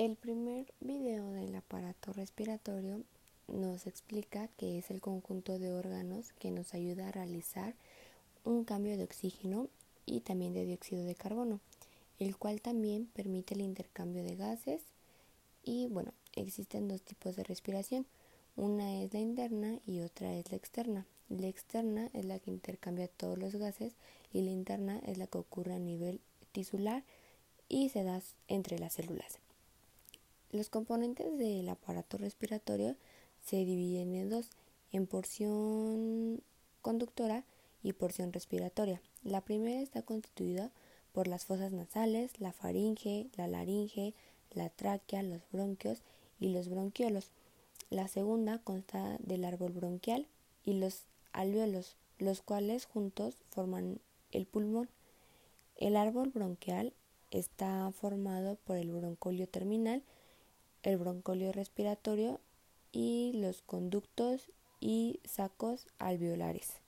El primer video del aparato respiratorio nos explica que es el conjunto de órganos que nos ayuda a realizar un cambio de oxígeno y también de dióxido de carbono, el cual también permite el intercambio de gases y bueno, existen dos tipos de respiración, una es la interna y otra es la externa. La externa es la que intercambia todos los gases y la interna es la que ocurre a nivel tisular y se da entre las células. Los componentes del aparato respiratorio se dividen en dos, en porción conductora y porción respiratoria. La primera está constituida por las fosas nasales, la faringe, la laringe, la tráquea, los bronquios y los bronquiolos. La segunda consta del árbol bronquial y los alveolos, los cuales juntos forman el pulmón. El árbol bronquial está formado por el broncolio terminal, el broncolio respiratorio y los conductos y sacos alveolares.